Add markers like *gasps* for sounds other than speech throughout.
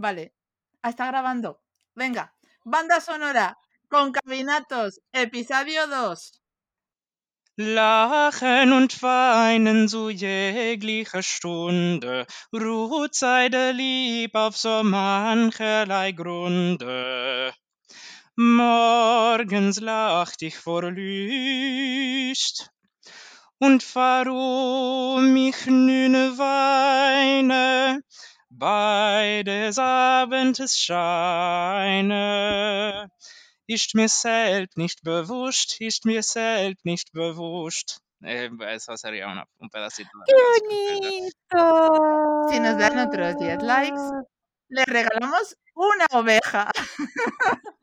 Vale. Ah, está grabando. Venga. Banda sonora. Concabinatos. Episodio 2. Lachen und weinen zu jeglicher Stunde, ruht seide Lieb auf so mancherlei Grunde. Morgens lacht ich vor Lüst, und warum ich nüne weine, bei des Abends Scheine, ist mir selbst nicht bewusst, ist mir selbst nicht bewusst. Eh, eso sería una, un pedacito ¡Qué bonito! Si nos dan otros 10 likes, le regalamos una oveja. *laughs*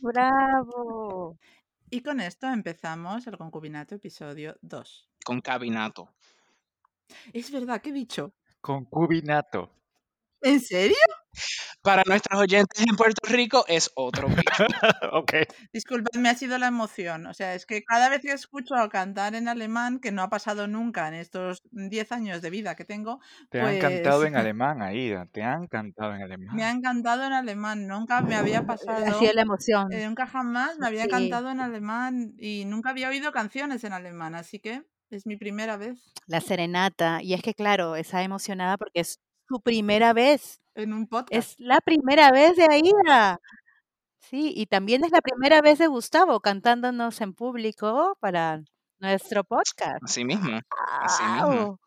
¡Bravo! Y con esto empezamos el concubinato episodio 2. Concabinato. Es verdad, ¿qué he dicho? Concubinato. ¿En serio? Para nuestros oyentes en Puerto Rico es otro *laughs* bicho. ok. Disculpadme, ha sido la emoción. O sea, es que cada vez que escucho cantar en alemán, que no ha pasado nunca en estos 10 años de vida que tengo, Te han cantado pues en alemán, Aida. Te han cantado en alemán. me ha encantado en alemán. Nunca me había *laughs* pasado. Así es la emoción. eh, nunca jamás me había Sí. cantado en alemán y nunca había oído canciones en alemán, así que es mi primera vez La serenata. Y es que, claro, está emocionada porque es su primera vez. en un podcast. Es la primera vez de Aida. Sí, y también es la primera vez de Gustavo cantándonos en público para nuestro podcast. Así mismo. Así mismo.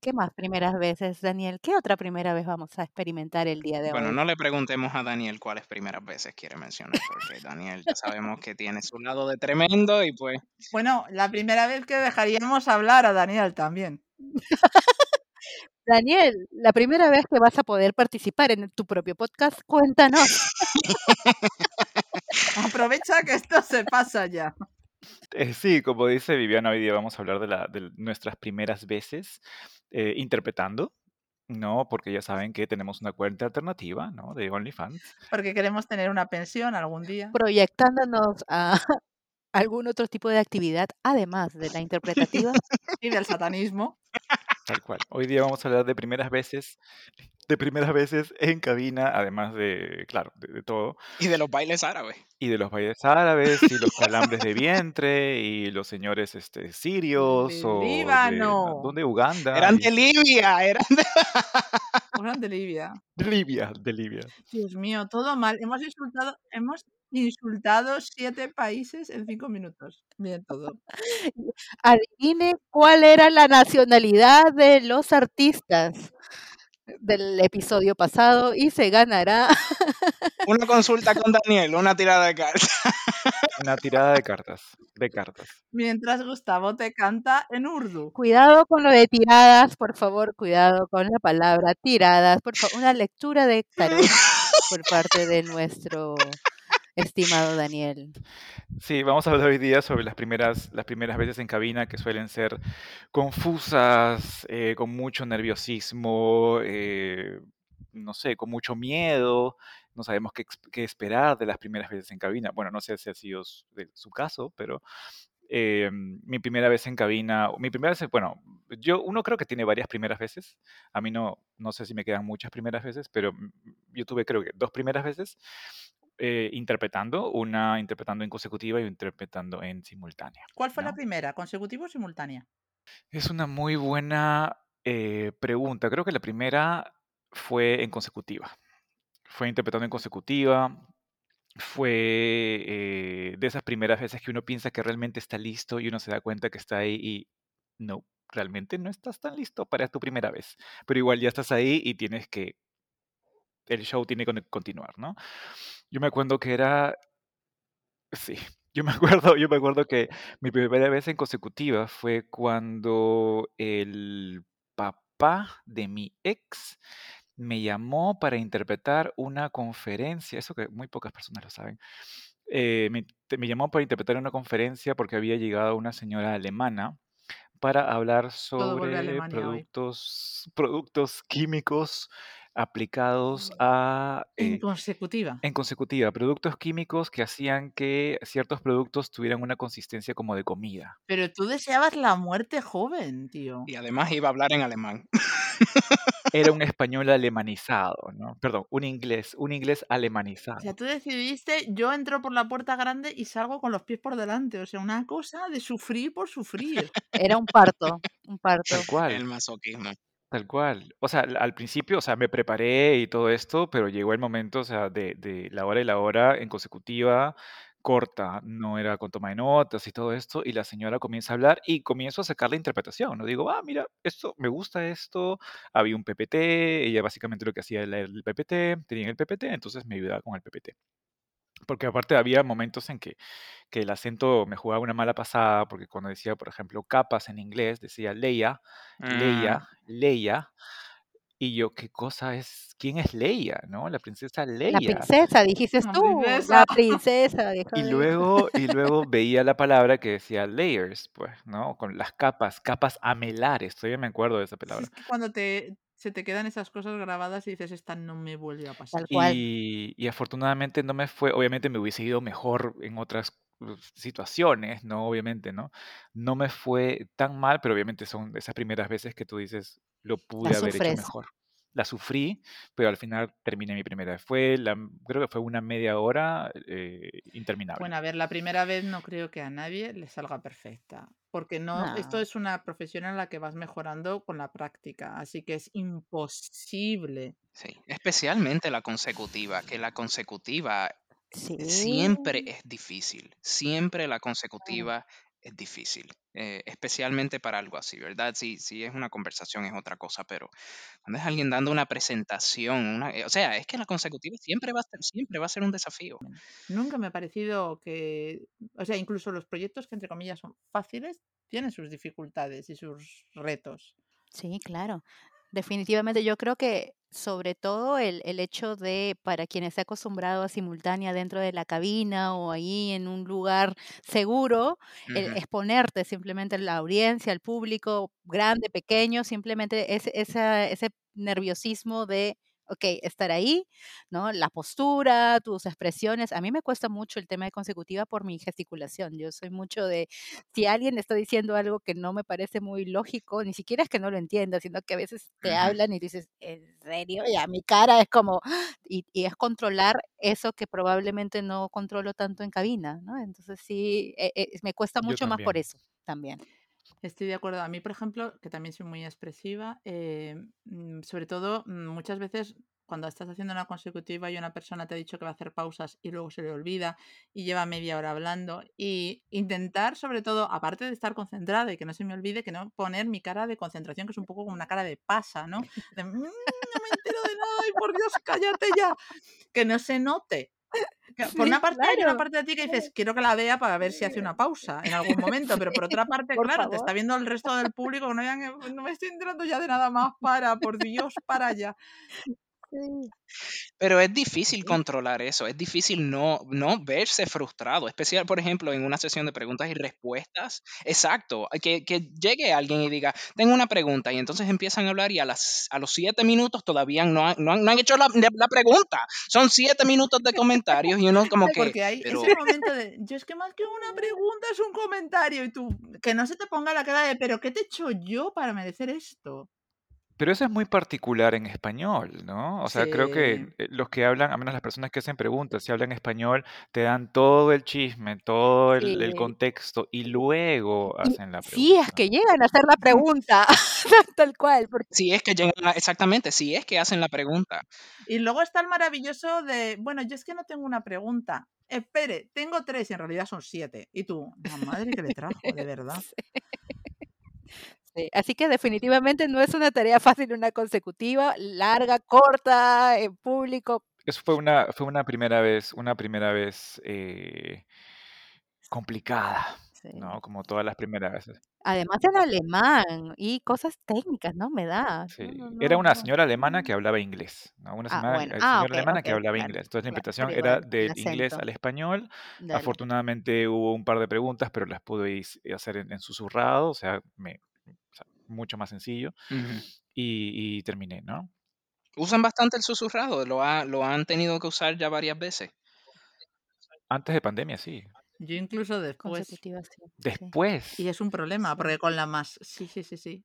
¿Qué más primeras veces, Daniel? ¿Qué otra primera vez vamos a experimentar el día de Bueno, hoy? no le preguntemos a Daniel cuáles primeras veces quiere mencionar, porque Daniel ya sabemos que tiene su lado de tremendo y pues *laughs* Bueno, la primera vez que dejaríamos hablar a Daniel también. *laughs* Daniel, la primera vez que vas a poder participar en tu propio podcast, cuéntanos. *laughs* Aprovecha que esto se pasa ya. Eh, sí, como dice Viviana, hoy día vamos a hablar de, la, de nuestras primeras veces eh, interpretando, ¿no? Porque ya saben que tenemos una cuenta alternativa, ¿no? De OnlyFans. Porque queremos tener una pensión algún día. Proyectándonos a algún otro tipo de actividad, además de la *laughs* interpretativa. Y del satanismo. Tal cual. Hoy día vamos a hablar de primeras veces, de primeras veces en cabina, además de, claro, de, de todo. y de los bailes árabes. Y de los bailes *laughs* árabes, y los calambres de vientre, y los señores este, sirios, Del o de, Líbano. ¿dónde? Uganda. Eran y- de Libia, eran de... Eran de Libia. de Libia, de Libia. Dios mío, todo mal. Hemos insultado, hemos insultado siete países en cinco minutos. Bien todo. *laughs* Adivine cuál era la nacionalidad de los artistas del episodio pasado y se ganará *laughs* Una consulta con Daniel, una tirada de cartas. *laughs* Una tirada de cartas, de cartas. Mientras Gustavo te canta en urdu. Cuidado con lo de tiradas, por favor, cuidado con la palabra tiradas, por favor, una lectura de tarot por parte de nuestro estimado Daniel. Sí, vamos a hablar hoy día sobre las primeras, las primeras veces en cabina que suelen ser confusas, eh, con mucho nerviosismo, eh, no sé, con mucho miedo. No sabemos qué, qué esperar de las primeras veces en cabina. Bueno, no sé si ha sido su, su caso, pero eh, mi primera vez en cabina, mi primera vez, bueno, yo, uno creo que tiene varias primeras veces. A mí no, no sé si me quedan muchas primeras veces, pero mm, yo tuve creo que dos primeras veces eh, interpretando, una interpretando en consecutiva y interpretando en simultánea. ¿Cuál fue la primera? ¿Consecutiva o simultánea? Es una muy buena eh, pregunta. Creo que la primera fue en consecutiva. Fue interpretando en consecutiva. Fue eh, de esas primeras veces que uno piensa que realmente está listo y uno se da cuenta que está ahí y no, realmente no estás tan listo para tu primera vez. Pero igual ya estás ahí y tienes que, el show tiene que continuar, ¿no? Yo me acuerdo que era, sí, *laughs* yo me acuerdo, yo me acuerdo que mi primera vez en consecutiva fue cuando el papá de mi ex me llamó para interpretar una conferencia, eso que muy pocas personas lo saben. eh, me, llamó para interpretar una conferencia porque había llegado una señora alemana para hablar sobre hoy. productos químicos aplicados a En eh, consecutiva. en consecutiva, productos químicos que hacían que ciertos productos tuvieran una consistencia como de comida. Pero tú deseabas la muerte joven, tío. Y además iba a hablar en alemán. *laughs* era un español alemanizado, ¿no? Perdón, un inglés, un inglés O alemanizado. sea, tú decidiste, yo entro por la puerta grande y salgo con los pies por delante. O sea, una cosa de sufrir por sufrir. *laughs* Era un parto, un parto. Tal El masoquismo. Tal cual. O sea, al principio, o sea, me preparé y todo esto, pero llegó el momento, o sea, de, de la hora y la hora en consecutiva, corta, no era con toma de notas y todo esto, y la señora comienza a hablar y comienzo a sacar la interpretación, ¿no? Digo, ah, mira, esto, me gusta esto, había un PPT, ella básicamente lo que hacía era el PPT, tenía el PPT, entonces me ayudaba con el PPT. Porque aparte había momentos en que, que el acento me jugaba una mala pasada, porque cuando decía, por ejemplo, capas en inglés, decía Leia, Mm, Leia, Leia, y yo, ¿qué cosa es? ¿Quién es Leia? ¿No? La princesa La Leia. princesa, dijiste La tú. princesa. La *laughs* princesa. Y luego, y luego *laughs* veía la palabra que decía layers, pues, ¿no? Con las capas, capas amelares, todavía me acuerdo de esa palabra. es que cuando te, se te quedan esas cosas grabadas y dices, esta no me vuelve a pasar. Tal cual. Y, y afortunadamente no me fue, obviamente me hubiese ido mejor en otras uh, situaciones, ¿no? Obviamente, ¿no? No me fue tan mal, pero obviamente son esas primeras veces que tú dices, lo pude haber hecho mejor. La sufrí, pero al final terminé mi primera vez. Fue la, creo que fue una media hora eh, interminable. Bueno, a ver, la primera vez no creo que a nadie le salga perfecta, porque no, esto es una profesión en la que vas mejorando con la práctica, así que es imposible. Sí, especialmente la consecutiva, que la consecutiva Sí. siempre es difícil, siempre la consecutiva es difícil, eh, especialmente para algo así, ¿verdad? Si, si es una conversación es otra cosa, pero cuando es alguien dando una presentación, una- eh, o sea, es que la consecutiva siempre va a ser, siempre va a ser un desafío. Nunca me ha parecido que, o sea, incluso los proyectos que entre comillas son fáciles tienen sus dificultades y sus retos. Sí, claro. Definitivamente yo creo que sobre todo el, el hecho de para quien esté acostumbrado a simultánea dentro de la cabina o ahí en un lugar seguro, el exponerte simplemente a la audiencia, al público, grande, pequeño, simplemente ese, esa- ese nerviosismo de, ok, estar ahí, ¿no? La postura, tus expresiones. A mí me cuesta mucho el tema de consecutiva por mi gesticulación. Yo soy mucho de, si alguien está diciendo algo que no me parece muy lógico, ni siquiera es que no lo entienda, sino que a veces te hablan y dices, ¿en serio? Y a mi cara es como, *gasps* y, y es controlar eso que probablemente no controlo tanto en cabina, ¿no? Entonces sí, eh, eh, me cuesta mucho más por eso también. Estoy de acuerdo. A mí, por ejemplo, que también soy muy expresiva, eh, mm, sobre todo mm, muchas veces cuando estás haciendo una consecutiva y una persona te ha dicho que va a hacer pausas y luego se le olvida y lleva media hora hablando y intentar, sobre todo, aparte de estar concentrada y que no se me olvide, que no poner mi cara de concentración, que es un poco como una cara de pasa, ¿no? De, "Mm, no me entero de nada, ay, por Dios, cállate ya. Que no se note. Por una parte hay una parte de ti que dices, quiero que la vea para ver si hace una pausa en algún momento, pero por otra parte, por claro, te está viendo el resto del público, no, que- no me estoy enterando ya de nada más, para, por Dios, para ya. Sí. Pero es difícil Sí. controlar eso, es difícil no, no verse frustrado, especial, por ejemplo, en una sesión de preguntas y respuestas. Exacto, que, que llegue alguien y diga, tengo una pregunta, y entonces empiezan a hablar y a, las, a los siete minutos todavía no han, no han, no han hecho la, la pregunta. Son siete minutos de comentarios y uno *laughs* como que, Porque hay pero ese momento de, yo es que más que una pregunta es un comentario y tú, que no se te ponga la cara de, pero ¿qué te he hecho yo para merecer esto? Pero eso es muy particular en español, ¿no? O sea, creo que Sí. eh, los que hablan, a menos las personas que hacen preguntas, si hablan español, te dan todo el chisme, todo el, el Sí. contexto y luego hacen la sí, es pregunta. que llegan a hacer la pregunta, *laughs* tal cual, porque si es que llegan a- exactamente, si es que hacen la pregunta. Y luego está el maravilloso de, bueno, yo es que no tengo una pregunta. Espere, tengo tres y en realidad son siete. Y tú, la madre que le *laughs* trajo, de verdad. Sí. Sí, Así que definitivamente no es una tarea fácil una consecutiva, larga, corta, en público. Eso fue una, fue una primera vez, una primera vez eh, complicada, Sí. ¿no? Como todas las primeras veces. Además en alemán y cosas técnicas, ¿no? Me da. No, Sí. no, Era una señora alemana que hablaba inglés, ¿no? Una Ah, bueno. eh, Ah, señora alemana que ok, hablaba claro, inglés. Entonces la pero era del inglés al español. Dale. Afortunadamente hubo un par de preguntas, pero las pude is- hacer en, en susurrado, o sea, me, mucho más sencillo. Y, y terminé, ¿no? Usan bastante el susurrado, lo, ha- lo han tenido que usar ya varias veces. Antes de pandemia, sí. Yo incluso después. Sí. Después. Y es un problema, porque con la más. Sí, sí, sí, sí.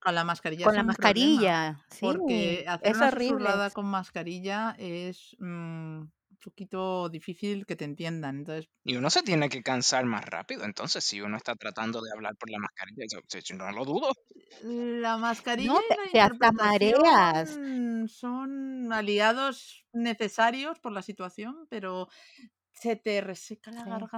Con la mascarilla Con es la un problema, mascarilla, sí, porque hacer es una horrible. susurrada con mascarilla es, mm, poquito difícil que te entiendan, entonces Y uno se tiene que cansar más rápido, entonces, si uno está tratando de hablar por la mascarilla, sí, no lo dudo. La mascarilla No, y te la te mareas. son aliados necesarios por la situación, pero se te reseca la Sí,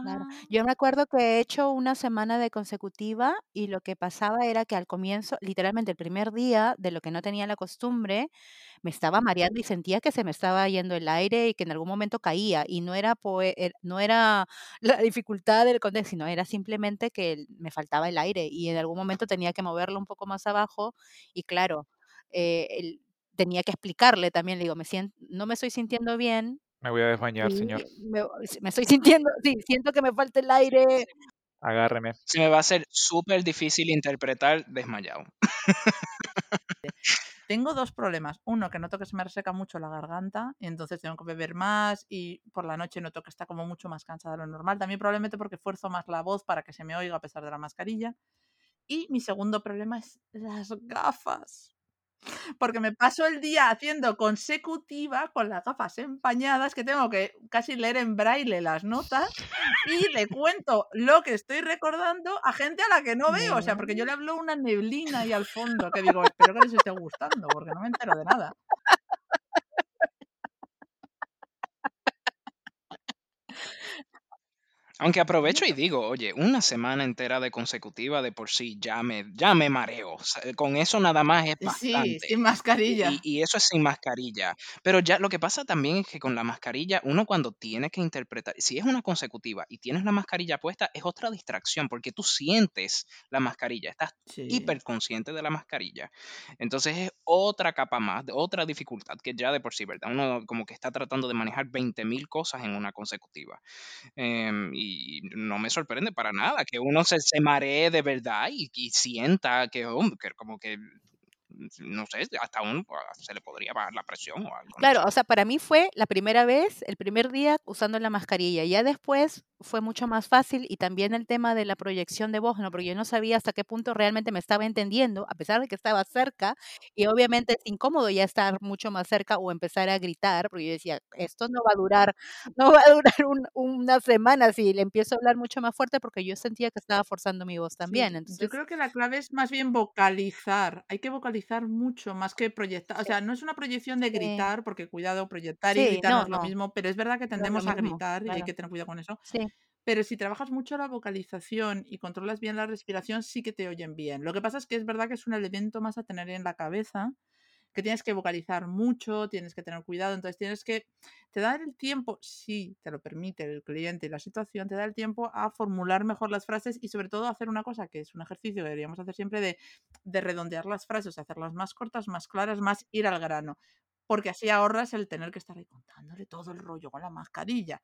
claro. garganta. Yo me acuerdo que he hecho una semana de consecutiva y lo que pasaba era que al comienzo, literalmente el primer día, de lo que no tenía la costumbre, me estaba mareando y sentía que se me estaba yendo el aire y que en algún momento caía, y no era poe er no era *laughs* la dificultad del contexto, sino era simplemente que me faltaba el aire y en algún momento tenía que moverlo un poco más abajo y claro, eh, el tenía que explicarle también, le digo: "Me sien no me estoy sintiendo bien" Me voy a desmayar, señor. "y me me estoy sintiendo sí, siento que me falta el aire". Agárreme. Se me va a hacer súper difícil interpretar desmayado. *laughs* Tengo 2 problemas. Uno, que noto que se me reseca mucho la garganta, y entonces tengo que beber más, y por la noche noto que está como mucho más cansada de lo normal. También probablemente porque fuerzo más la voz para que se me oiga a pesar de la mascarilla. Y mi segundo problema es las gafas. Porque me paso el día haciendo consecutiva con las gafas empañadas, que tengo que casi leer en braille las notas, y le cuento lo que estoy recordando a gente a la que no veo, o sea, porque yo le hablo una neblina ahí al fondo, que digo: "Espero que les esté gustando, porque no me entero de nada". Aunque aprovecho y digo, oye, una semana entera de consecutiva de por sí ya me ya me mareo, o sea, con eso nada más es Sí, bastante. sin Y mascarilla. y eso es sin mascarilla. Pero ya lo que pasa también es que con la mascarilla, uno cuando tiene que interpretar si es una consecutiva y tienes la mascarilla puesta, es otra distracción, porque tú sientes la mascarilla, estás Sí. hiperconsciente de la mascarilla. Entonces, es otra capa más, de otra dificultad que ya de por sí, ¿verdad? Uno como que está tratando de manejar 20,000 cosas en una consecutiva. Em, y no me sorprende para nada que uno se se maree de verdad y y sienta que, que como que, no sé, hasta uno se le podría bajar la presión o algo, Claro, o sea, para mí fue la primera vez, el primer día usando la mascarilla, ya después fue mucho más fácil y también el tema de la proyección de voz, ¿no? Porque yo no sabía hasta qué punto realmente me estaba entendiendo, a pesar de que estaba cerca, y obviamente es incómodo ya estar mucho más cerca o empezar a gritar, porque yo decía: "Esto no va a durar *laughs* no va a durar un una semana si le empiezo a hablar mucho más fuerte", porque yo sentía que estaba forzando mi voz también, Sí, yo entonces creo que la clave es más bien vocalizar, hay que vocalizar mucho más que proyectar, o sea, no es una proyección de gritar, porque cuidado, proyectar y gritar no no, es lo no. mismo, pero es verdad que No tendemos a mismo, gritar y hay que tener cuidado con eso. Sí. Pero si trabajas mucho la vocalización y controlas bien la respiración, sí que te oyen bien. Lo que pasa es que es verdad que es un elemento más a tener en la cabeza, que tienes que vocalizar mucho, tienes que tener cuidado, entonces tienes que te da el tiempo, si te lo permite el cliente y la situación, te da el tiempo a formular mejor las frases y sobre todo hacer una cosa que es un ejercicio que deberíamos hacer siempre de de redondear las frases, hacerlas más cortas, más claras, más ir al grano, porque así ahorras el tener que estar ahí contándole todo el rollo con la mascarilla.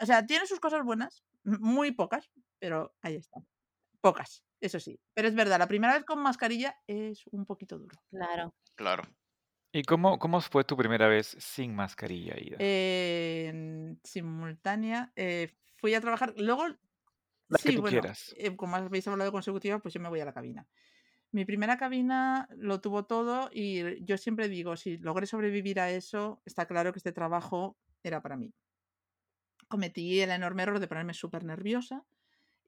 O sea, tiene sus cosas buenas, muy pocas, pero ahí están. Pocas, eso sí. Pero es verdad, la primera vez con mascarilla es un poquito duro. Claro. Claro. ¿Y cómo cómo fue tu primera vez sin mascarilla, Ida? En simultánea, eh, fui a trabajar luego La que sí, tú bueno, quieras. eh, como habéis hablado de consecutiva, pues yo me voy a la cabina. Mi primera cabina lo tuvo todo y yo siempre digo, si logré sobrevivir a eso, está claro que este trabajo era para mí. Cometí el enorme error de ponerme supernerviosa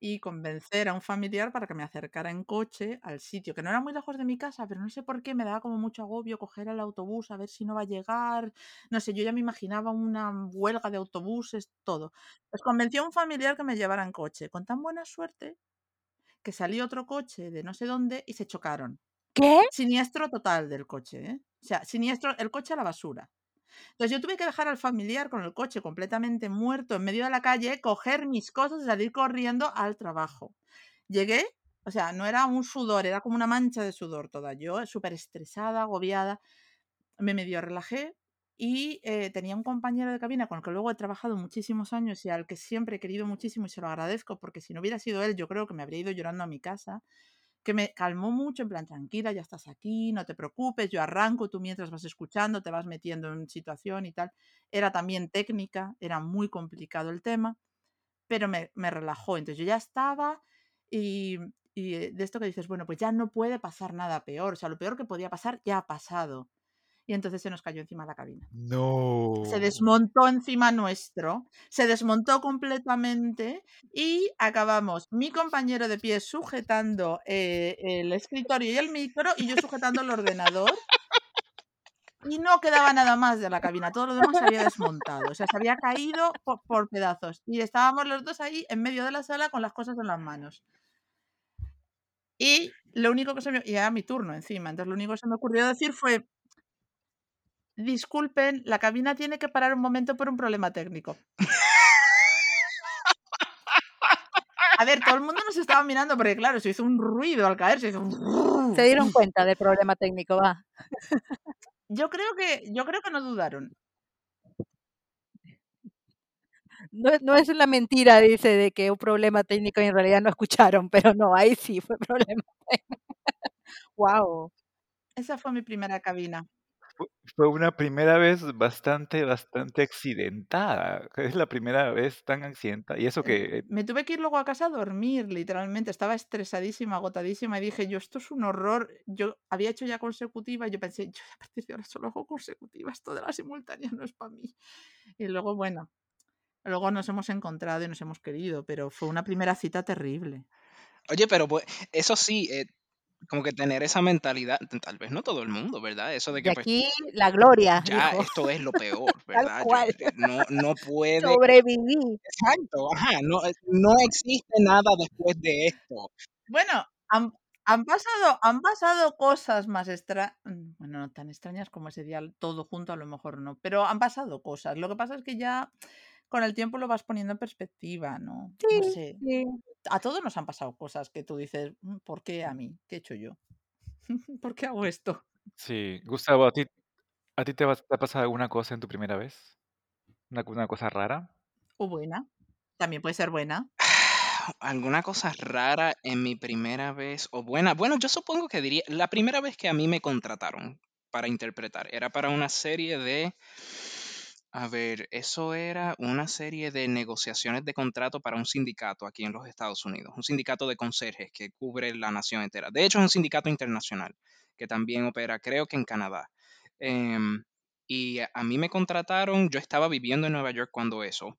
y convencer a un familiar para que me acercara en coche al sitio, que no era muy lejos de mi casa, pero no sé por qué me daba como mucho agobio coger el autobús, a ver si no va a llegar. No sé, yo ya me imaginaba una huelga de autobuses, todo. Pues convencí a un familiar que me llevara en coche, con tan buena suerte que salió otro coche de no sé dónde y se chocaron. ¿Qué? Siniestro total del coche, ¿eh? O sea, siniestro, el coche a la basura. Entonces yo tuve que dejar al familiar con el coche completamente muerto en medio de la calle, coger mis cosas y salir corriendo al trabajo. Llegué, o sea, no era un sudor, era como una mancha de sudor toda. Yo superestresada, agobiada, me medio relajé y, eh, tenía un compañero de cabina con el que luego he trabajado muchísimos años y al que siempre he querido muchísimo y se lo agradezco, porque si no hubiera sido él, yo creo que me habría ido llorando a mi casa, que me calmó mucho, en plan: "Tranquila, ya estás aquí, no te preocupes, yo arranco, tú mientras vas escuchando, te vas metiendo en situación y tal". Era también técnica, era muy complicado el tema, pero me me relajó. Entonces yo ya estaba y y eh, de esto que dices, bueno, pues ya no puede pasar nada peor, o sea, lo peor que podía pasar ya ha pasado. Y entonces se nos cayó encima la cabina. Se No. desmontó encima nuestro, se desmontó completamente y acabamos mi compañero de pie sujetando eh, el escritorio y el micro y yo sujetando el ordenador. Y no quedaba nada más de la cabina, todo lo demás se había desmontado, o sea, se había caído po- por, pedazos. Y estábamos los dos ahí en medio de la sala con las cosas en las manos. Y lo único que se me... Y era mi turno encima, entonces lo único que se me ocurrió decir fue, disculpen, la cabina tiene que parar un momento por un problema técnico. A ver, todo el mundo nos estaba mirando porque, claro, se hizo un ruido al caer, se hizo un... Se dieron cuenta del problema técnico, va. Yo creo que, yo creo que no dudaron. No, es- no es la mentira, dice, de que un problema técnico y en realidad no escucharon, pero no, ahí sí fue problema técnico. *laughs* wow. Esa fue mi primera cabina. Fue- una primera vez bastante, bastante accidentada. *laughs* Es la primera vez tan accidentada. Y eso Eh, que... Me tuve que ir luego a casa a dormir, literalmente. Estaba estresadísima, agotadísima y dije, yo, esto es un horror. Yo había hecho ya consecutiva y yo pensé, yo a partir de ahora solo hago consecutiva, esto de la simultánea no es para mí. Y luego, bueno, luego nos hemos encontrado y nos hemos querido, pero fue una primera cita terrible. Oye, pero pues, eso sí, eh, como que tener esa mentalidad, tal vez no todo el mundo, ¿verdad? Eso de De que pues aquí la gloria, ya dijo. esto es lo *laughs* peor, ¿verdad? Cual. no, no puede, Sobreviví. exacto, ajá, no, eh, no existe nada después de esto. Bueno, han, han pasado, han pasado cosas más extrañas, bueno, no tan extrañas como ese día todo junto, a lo mejor no, pero han pasado cosas. Lo que pasa es que ya con el tiempo lo vas poniendo en perspectiva, ¿no? No Sí, sé. sí. A todos nos han pasado cosas que tú dices, "Mm, ¿por qué a mí? ¿Qué he hecho yo? *laughs* ¿Por qué hago esto? Sí, Gustavo, ¿a ti, a ti te, va- te ha pasado alguna cosa en tu primera vez? ¿Una, una cosa rara? O buena. También puede ser buena. *sighs* ¿Alguna cosa rara en mi primera vez o buena? Bueno, yo supongo que diría, la primera vez que a mí me contrataron para interpretar era para una serie de, a ver, eso era una serie de negociaciones de contrato para un sindicato aquí en los Estados Unidos, un sindicato de conserjes que cubre la nación entera. De hecho, es un sindicato internacional que también opera, creo que en Canadá. Em, y a mí me contrataron, yo estaba viviendo en Nueva York cuando eso,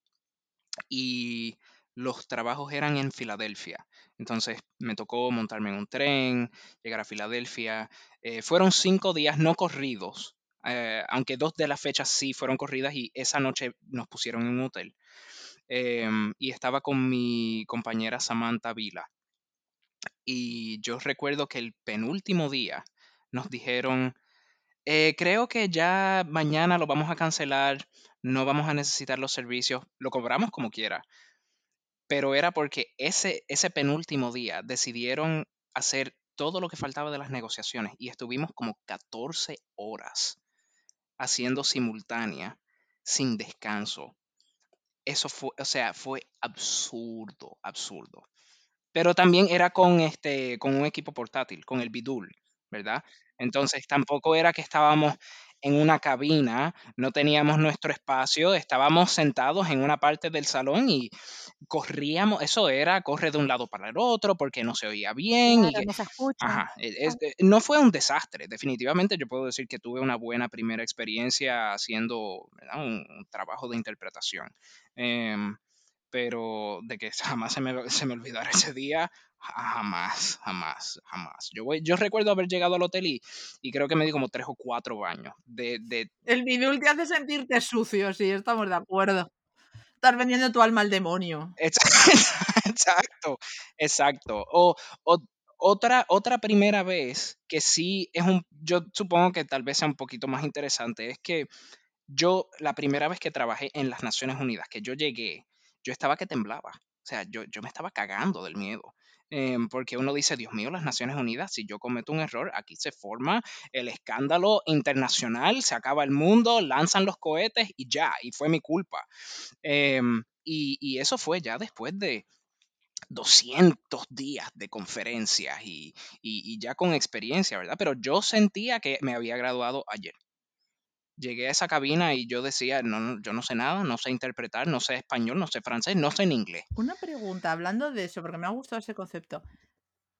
y los trabajos eran en Filadelfia. Entonces me tocó montarme en un tren, llegar a Filadelfia. Eh, fueron cinco días no corridos, eh, aunque dos de las fechas sí fueron corridas y esa noche nos pusieron en un hotel. Em, y estaba con mi compañera Samantha Vila. Y yo recuerdo que el penúltimo día nos dijeron, "Eh, creo que ya mañana lo vamos a cancelar, no vamos a necesitar los servicios, lo cobramos como quiera pero era porque ese, ese penúltimo día decidieron hacer todo lo que faltaba de las negociaciones y estuvimos como 14 horas haciendo simultánea sin descanso. Eso fue, o sea, fue absurdo, absurdo. Pero también era con este, con un equipo portátil, con el Bidul, ¿verdad? Entonces tampoco era que estábamos en una cabina, no teníamos nuestro espacio, estábamos sentados en una parte del salón y corríamos, eso era, corre de un lado para el otro porque no se oía bien y Claro, que, no se escucha. ajá, es- no fue un desastre, definitivamente yo puedo decir que tuve una buena primera experiencia haciendo un trabajo de interpretación. Em, pero de que *laughs* jamás se me, se me olvidara ese día, ja- jamás, jamás, jamás. Yo, voy, yo recuerdo haber llegado al hotel y, y creo que me di como tres o cuatro baños de, de El bidul te hace sentirte sucio, sí, estamos de acuerdo. Estás vendiendo tu alma al demonio. Ex- *laughs* Exacto, exacto. O, o- otra, otra primera vez que sí es un, yo supongo que tal vez sea un poquito más interesante, es que yo, la primera vez que trabajé en las Naciones Unidas, que yo llegué, yo estaba que temblaba. O sea, yo, yo me estaba cagando del miedo. Em, porque uno dice, Dios mío, las Naciones Unidas, si yo cometo un error, aquí se forma el escándalo internacional, se acaba el mundo, lanzan los cohetes y ya, y fue mi culpa. Em, y, y eso fue ya después de 200 días de conferencias y, y- y ya con experiencia, ¿verdad? Pero yo sentía que me había graduado ayer. Llegué a esa cabina y yo decía, no, no, yo no sé nada, no sé interpretar, no sé español, no sé francés, no sé en inglés. Una pregunta, hablando de eso, porque me ha gustado ese concepto.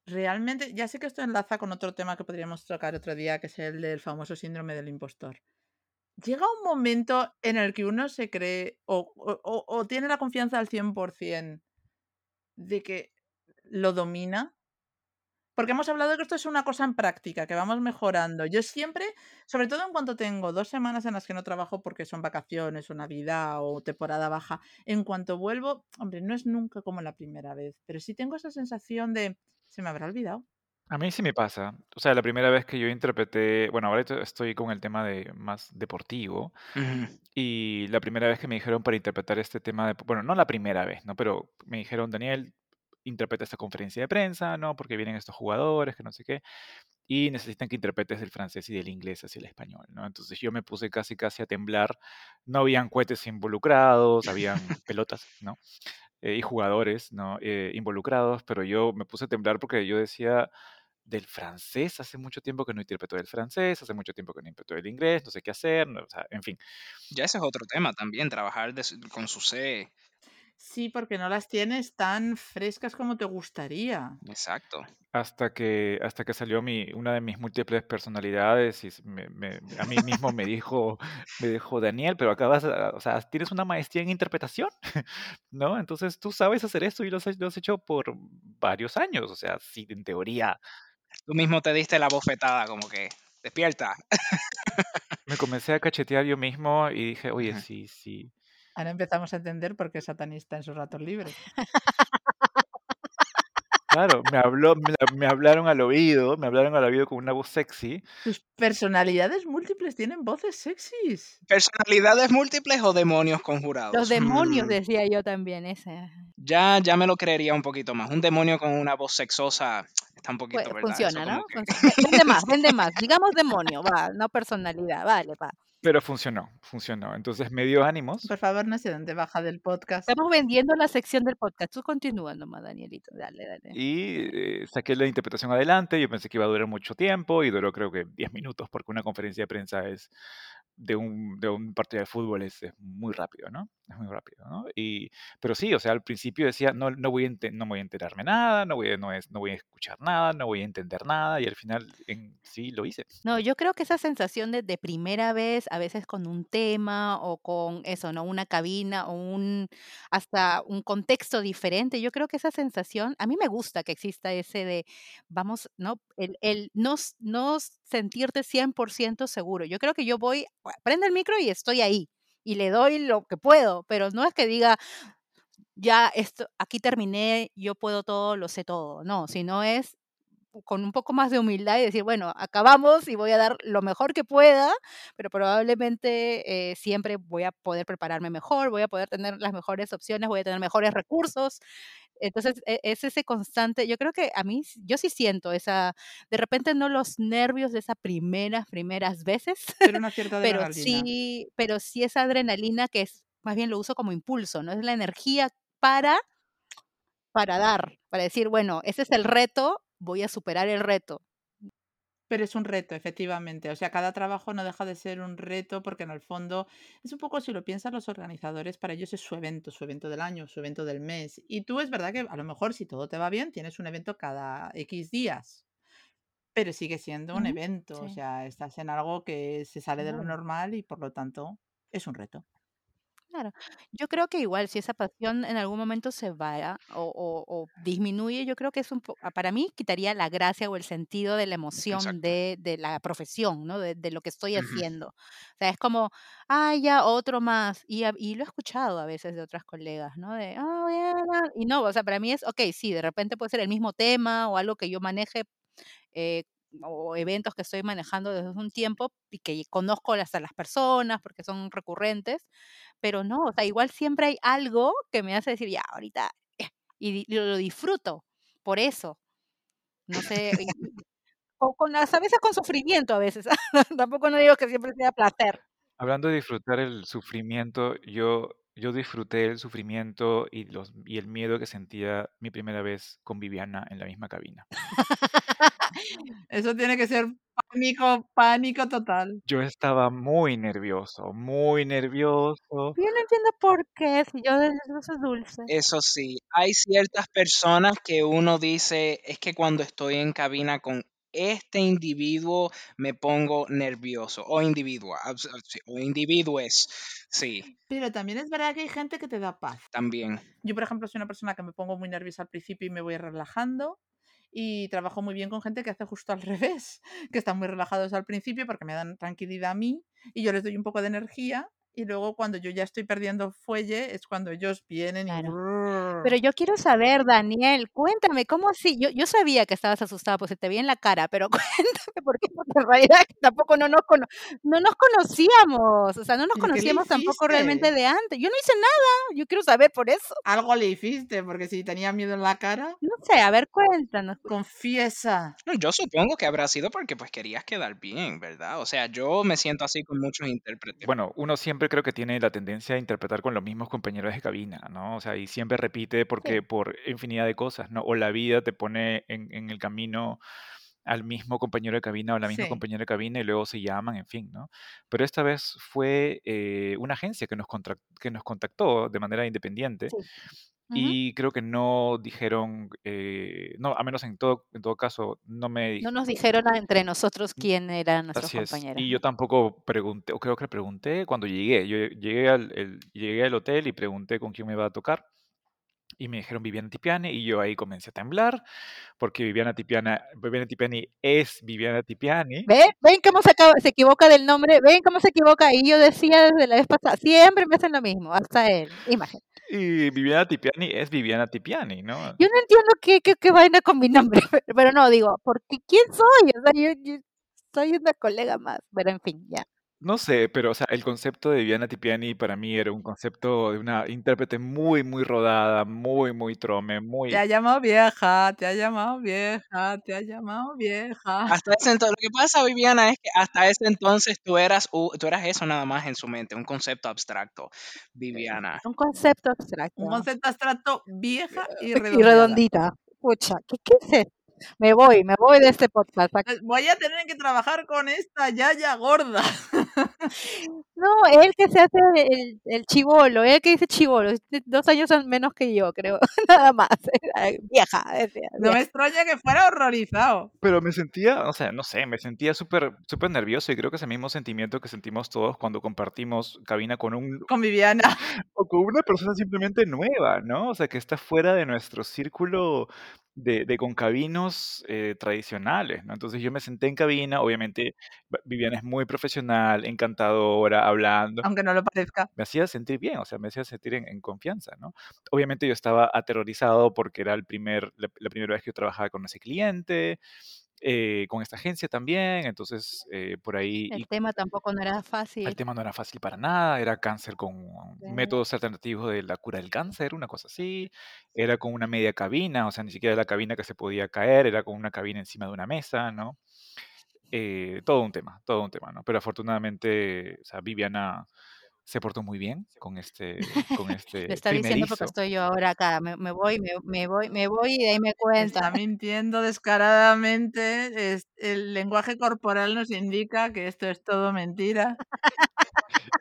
Realmente, ya sé que esto enlaza con otro tema que podríamos tocar otro día, que es el del famoso síndrome del impostor. Llega un momento en el que uno se cree o, o- o- tiene la confianza al 100% de que lo domina. Porque hemos hablado de que esto es una cosa en práctica, que vamos mejorando. Yo siempre, sobre todo en cuanto tengo dos semanas en las que no trabajo porque son vacaciones o Navidad o temporada baja, en cuanto vuelvo, hombre, no es nunca como la primera vez, pero sí tengo esa sensación de, se me habrá olvidado. A mí sí me pasa. O sea, la primera vez que yo interpreté, bueno, ahora esto- estoy con el tema de más deportivo Ujú. y la primera vez que me dijeron para interpretar este tema de, bueno, no la primera vez, ¿no? Pero me dijeron, Daniel, interpreta esta conferencia de prensa, ¿no? Porque vienen estos jugadores, que no sé qué, y necesitan que interpretes del francés y del inglés hacia el español, ¿no? Entonces yo me puse casi casi a temblar. No habían cohetes involucrados, habían *laughs* pelotas, ¿no? Eh, y jugadores, ¿no? Eh, involucrados, pero yo me puse a temblar porque yo decía del francés, hace mucho tiempo que no interpreto del francés, hace mucho tiempo que no interpreto del inglés, no sé qué hacer, no, o sea, en fin. Ya ese es otro tema también, trabajar de con su C. Sí, porque no las tienes tan frescas como te gustaría. Exacto. Hasta que, hasta que salió mi, una de mis múltiples personalidades y me- me- a mí mismo me dijo, me dijo, Daniel, pero acabas, a- o sea, tienes una maestría en interpretación, *laughs* ¿no? Entonces tú sabes hacer esto y lo has, lo has hecho por varios años, o sea, sí, en teoría. Tú mismo te diste la bofetada, como que, despierta. Me comencé a cachetear yo mismo y dije, oye, sí, sí. Ahora empezamos a entender por qué es satanista en sus ratos libres. Claro, me habló, me, me hablaron al oído, me hablaron al oído con una voz sexy. Tus personalidades múltiples tienen voces sexys. ¿Personalidades múltiples o demonios conjurados? Los demonios, Mm, decía yo también, ese. ya, ya me lo creería un poquito más. Un demonio con una voz sexosa está un Pues, poquito, ¿verdad? Eso funciona, ¿no? que... Vende más, vende más. Digamos demonio, va, no personalidad, vale, va. Pero funcionó, funcionó. Entonces me dio ánimos. Por favor, no se den de baja del podcast. Estamos vendiendo la sección del podcast. Tú continúa nomás, Danielito. Dale, dale. Y eh, saqué la interpretación adelante. Yo pensé que iba a durar mucho tiempo y duró creo que 10 minutos porque una conferencia de prensa es de un, de un partido de fútbol es, es muy rápido, ¿no? Es muy rápido, ¿no? Y, pero sí, o sea, al principio decía, no, no, voy, a ente- no voy a enterarme nada, no voy, a, no, es, no voy a escuchar nada, no voy a entender nada y al final sí lo hice. No, yo creo que esa sensación de, primera vez, a veces con un tema o con eso, ¿no? Una cabina o un, hasta un contexto diferente, yo creo que esa sensación, a mí me gusta que exista ese de, vamos, ¿no? El, el no, no sentirte 100% seguro. Yo creo que yo voy, prende el micro y estoy ahí y le doy lo que puedo, pero no es que diga, ya esto, aquí terminé, yo puedo todo, lo sé todo, no, sino es con un poco más de humildad y decir, bueno, acabamos y voy a dar lo mejor que pueda, pero probablemente eh, siempre voy a poder prepararme mejor, voy a poder tener las mejores opciones, voy a tener mejores recursos. Entonces, e- es ese constante, yo creo que a mí, yo sí siento esa, de repente no los nervios de esas primeras, primeras veces, Pero una cierta *laughs* pero sí, pero sí esa adrenalina que es, más bien lo uso como impulso, ¿no? Es la energía para para dar, para decir, bueno, ese es el reto, voy a superar el reto. Pero es un reto, efectivamente. O sea, cada trabajo no deja de ser un reto porque en el fondo es un poco, si lo piensan los organizadores, para ellos es su evento, su evento del año, su evento del mes. Y tú es verdad que a lo mejor si todo te va bien, tienes un evento cada X días, pero sigue siendo un evento. O sea, estás en algo que se sale de lo normal y por lo tanto es un reto. Claro. Yo creo que igual si esa pasión en algún momento se va o, o- o disminuye, yo creo que es un poco, para mí quitaría la gracia o el sentido de la emoción Exacto. de, de la profesión, ¿no? De, de lo que estoy Ujú. haciendo. O sea, es como, ah, ya, otro más. Y, a- y lo he escuchado a veces de otras colegas, ¿no? De, ah, bueno", y no, o sea, para mí es, ok, sí, de repente puede ser el mismo tema o algo que yo maneje eh, o eventos que estoy manejando desde un tiempo y que conozco las, a las personas porque son recurrentes, pero no, o sea, igual siempre hay algo que me hace decir, ya, ahorita, eh", *laughs* y, lo disfruto, por eso, no sé, y- con, a veces con sufrimiento a veces, *laughs* tampoco no digo que siempre sea placer. Hablando de disfrutar el sufrimiento, yo, yo disfruté el sufrimiento y, los, y el miedo que sentía mi primera vez con Viviana en la misma cabina. Eso tiene que ser Pánico, pánico total. Yo estaba muy nervioso, muy nervioso. Yo no entiendo por qué, si yo de eso soy dulce. Eso sí, hay ciertas personas que uno dice, es que cuando estoy en cabina con este individuo me pongo nervioso, o individua, o individuos, sí, Pero también es verdad que hay gente que te da paz. también. Yo, por ejemplo, soy una persona que me pongo muy nerviosa al principio y me voy relajando. Y trabajo muy bien con gente que hace justo al *laughs* revés, que están muy relajados al principio porque me dan tranquilidad a mí y yo les doy un poco de energía. Y luego cuando yo ya estoy perdiendo fuelle es cuando ellos vienen y... Claro. brrr. Pero yo quiero saber, Daniel, cuéntame, ¿cómo así? Yo, yo sabía que estabas asustada, pues se te vi en la cara, pero *laughs* cuéntame por qué, porque en realidad tampoco no nos, cono- no nos conocíamos, o sea, no nos ¿Y conocíamos tampoco realmente de antes. Yo no hice nada, yo quiero saber por eso. Algo le hiciste, porque si tenía miedo en la cara, No sé, a ver, cuéntanos. confiesa. No, Yo supongo que habrá sido porque pues querías quedar bien, ¿verdad? O sea, yo me siento así con muchos intérpretes. Bueno, uno siempre creo que tiene la tendencia a interpretar con los mismos compañeros de cabina, ¿no? O sea, y siempre repite porque por infinidad de cosas, ¿no? O la vida te pone en, en el camino al mismo compañero de cabina o la misma Sí. compañera de cabina y luego se llaman, en fin, ¿no? Pero esta vez fue eh, una agencia que nos, que nos contactó de manera independiente Sí. Ujú. y creo que no dijeron, eh, no, a menos en todo, en todo caso, no me No nos dijeron entre nosotros quién eran nuestros Así es. compañeros. Y yo tampoco pregunté, o creo que pregunté cuando llegué. Yo llegué al, el- llegué al hotel y pregunté con quién me iba a tocar. Y me dijeron Viviana Tipiani y yo ahí comencé a temblar porque Viviana Tipiana, Viviana Tipiani es Viviana Tipiani. ¿Ven? ¿Ven cómo se, acaba- se equivoca del nombre? ¿Ven cómo se equivoca? Y yo decía desde la vez pasada, siempre me hacen lo mismo, hasta él. Imagínate. Y Viviana Tipiani es Viviana Tipiani, ¿no? Yo no entiendo qué, qué, qué vaina con mi nombre, *laughs* pero no, digo, porque ¿quién soy? O sea, yo, yo soy una colega más, pero en fin, ya. No sé, pero o sea, el concepto de Viviana Tipiani para mí era un concepto de una intérprete muy, muy rodada, muy, muy trome, muy... Te ha llamado vieja, te ha llamado vieja, te ha llamado vieja. Hasta ese entonces, lo que pasa, Viviana, es que hasta ese entonces tú eras, u- tú eras eso nada más en su mente, un concepto abstracto, Viviana. Un concepto abstracto. Un concepto abstracto vieja y Y redondeada. redondita. Pucha, ¿qué, qué es esto? Me voy, me voy de este podcast. Eh, Voy a tener que trabajar con esta yaya gorda. *laughs* No, él que se hace el, el chivolo, él que dice chivolo, tiene dos años menos que yo, creo, *laughs* nada más. Vieja, decía, No vieja. me extraña que fuera horrorizado. Pero me sentía, o sea, no sé, me sentía súper, súper nervioso y creo que es el mismo sentimiento que sentimos todos cuando compartimos cabina con un, Con Viviana. *laughs* o con una persona simplemente nueva, ¿no? O sea, que está fuera de nuestro círculo de, de concabinos eh, tradicionales, ¿no? Entonces yo me senté en cabina, obviamente Viviana es muy profesional, encantadora, hablando. Aunque no lo parezca. Me hacía sentir bien, o sea, me hacía sentir en, en confianza, ¿no? Obviamente yo estaba aterrorizado porque era el primer, la, la primera vez que yo trabajaba con ese cliente, eh, con esta agencia también, entonces eh, por ahí... y El tema tampoco no era el fácil. tema no era fácil para nada, era cáncer con Sí. métodos alternativos de la cura del cáncer, una cosa así. Era con una media cabina, o sea, ni siquiera la cabina que se podía caer, era con una cabina encima de una mesa, ¿no? Eh, todo un tema, todo un tema, ¿no? Pero afortunadamente, o sea, Viviana se portó muy bien con este, *laughs* con Lo este está diciendo porque primerizo. estoy yo ahora acá. Me, me voy, me, me voy, me voy y de ahí me cuenta. Está mintiendo descaradamente. es- el lenguaje corporal nos indica que esto es todo mentira.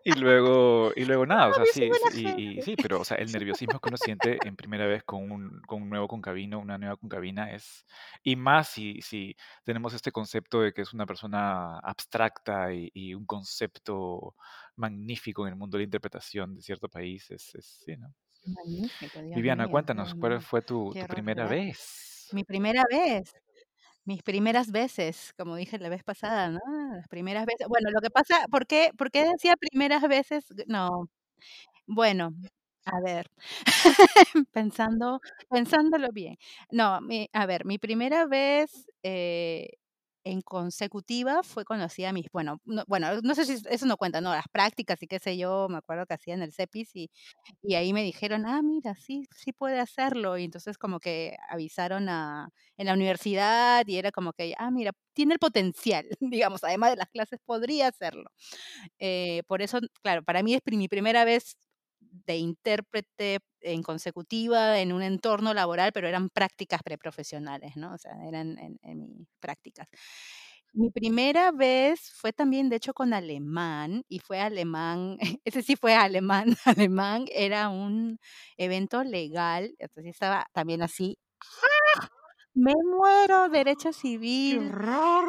Y luego, y luego nada, o sea, sí, sí, y, y sí, pero, o sea, el nerviosismo que uno siente en primera vez con un, con un nuevo concabino, una nueva concabina, es, y más si, si tenemos este concepto de que es una persona abstracta y, y un concepto magnífico en el mundo de la interpretación de cierto país, es, es sí, ¿no? Magnífico, Dios Viviana, mío, cuéntanos, ¿cuál fue tu, tu primera vez? Mi primera vez. Mis primeras veces, como dije la vez pasada, ¿no? Las primeras veces. Bueno, lo que pasa, ¿por qué, por qué decía primeras veces? No, bueno, a ver, *laughs* pensando, pensándolo bien. No, mi, a ver, mi primera vez eh, en consecutiva fue hacía mis, bueno, no, bueno, no sé si eso no cuenta, no, las prácticas y qué sé yo, me acuerdo que hacía en el CEPIS y, y ahí me dijeron, ah, mira, sí, sí puede hacerlo. Y entonces como que avisaron a, en la universidad y era como que, ah, mira, tiene el potencial, *laughs* digamos, además de las clases, podría hacerlo. Eh, por eso, claro, para mí es mi primera vez de intérprete en consecutiva en un entorno laboral, pero eran prácticas preprofesionales, ¿no? O sea, eran en, en mis prácticas. Mi primera vez fue también, de hecho, con alemán, y fue alemán, *laughs* ese sí fue alemán, *laughs* alemán, era un evento legal, entonces estaba también así, ¡ah! me muero, derecho ¡Qué civil,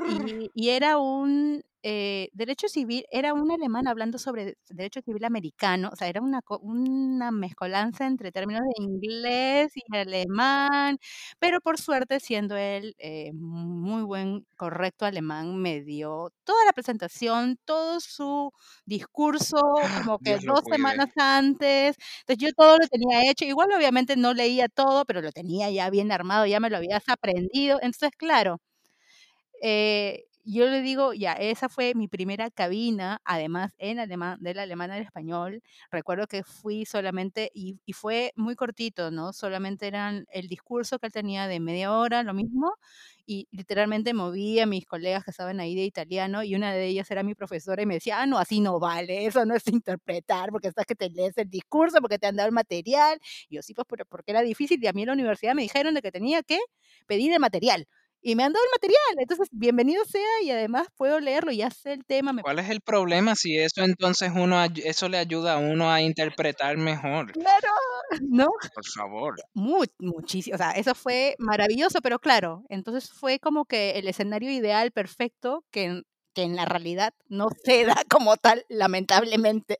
y, y era un eh, derecho civil, era un alemán hablando sobre derecho civil americano, o sea, era una, una mezcolanza entre términos de inglés y alemán, pero por suerte, siendo él eh, muy buen, correcto alemán, me dio toda la presentación, todo su discurso, como que Dios dos semanas antes. Entonces yo todo lo tenía hecho, igual obviamente no leía todo, pero lo tenía ya bien armado, ya me lo habías aprendido. Entonces, claro, eh, yo le digo, ya, esa fue mi primera cabina, además en alemán, del alemán al español. Recuerdo que fui solamente, y, y fue muy cortito, ¿no? Solamente eran el discurso que él tenía de media hora, lo mismo, y literalmente moví a mis colegas que estaban ahí de italiano, y una de ellas era mi profesora y me decía, ah, no, así no vale, eso no es interpretar, porque estás que te lees el discurso, porque te han dado el material. Y yo sí, pues, porque era difícil, y a mí en la universidad me dijeron de que tenía que pedir el material y me han dado el material, entonces bienvenido sea y además puedo leerlo, ya sé el tema, me ¿Cuál es el problema si eso entonces uno eso le ayuda a uno a interpretar mejor? claro, ¿no? Por favor. Mu muchísimo, o sea, eso fue maravilloso, pero claro, entonces fue como que el escenario ideal perfecto que que en la realidad no se da como tal, lamentablemente,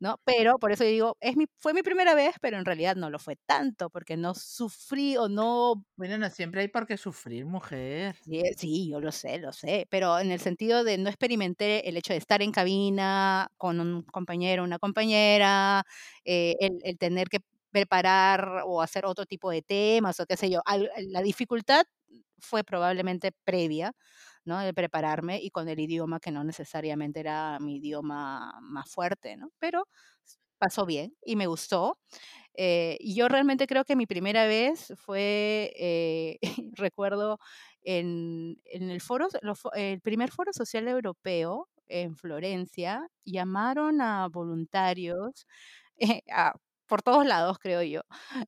¿no? Pero por eso yo digo, es mi fue mi primera vez, pero en realidad no lo fue tanto, porque no sufrí o no Bueno, no siempre hay por qué sufrir, mujer. Sí, eh, sí, yo lo sé, lo sé, pero en el sentido de no experimenté el hecho de estar en cabina con un compañero, una compañera, eh, el, el tener que preparar o hacer otro tipo de temas o qué sé yo. la dificultad fue probablemente previa, ¿no? De prepararme y con el idioma que no necesariamente era mi idioma más fuerte, ¿no? Pero pasó bien y me gustó. Eh, y yo realmente creo que mi primera vez fue, eh, *laughs* recuerdo, en, en el foro, el primer foro social europeo en Florencia, llamaron a voluntarios *laughs* eh, a- por todos lados, creo yo,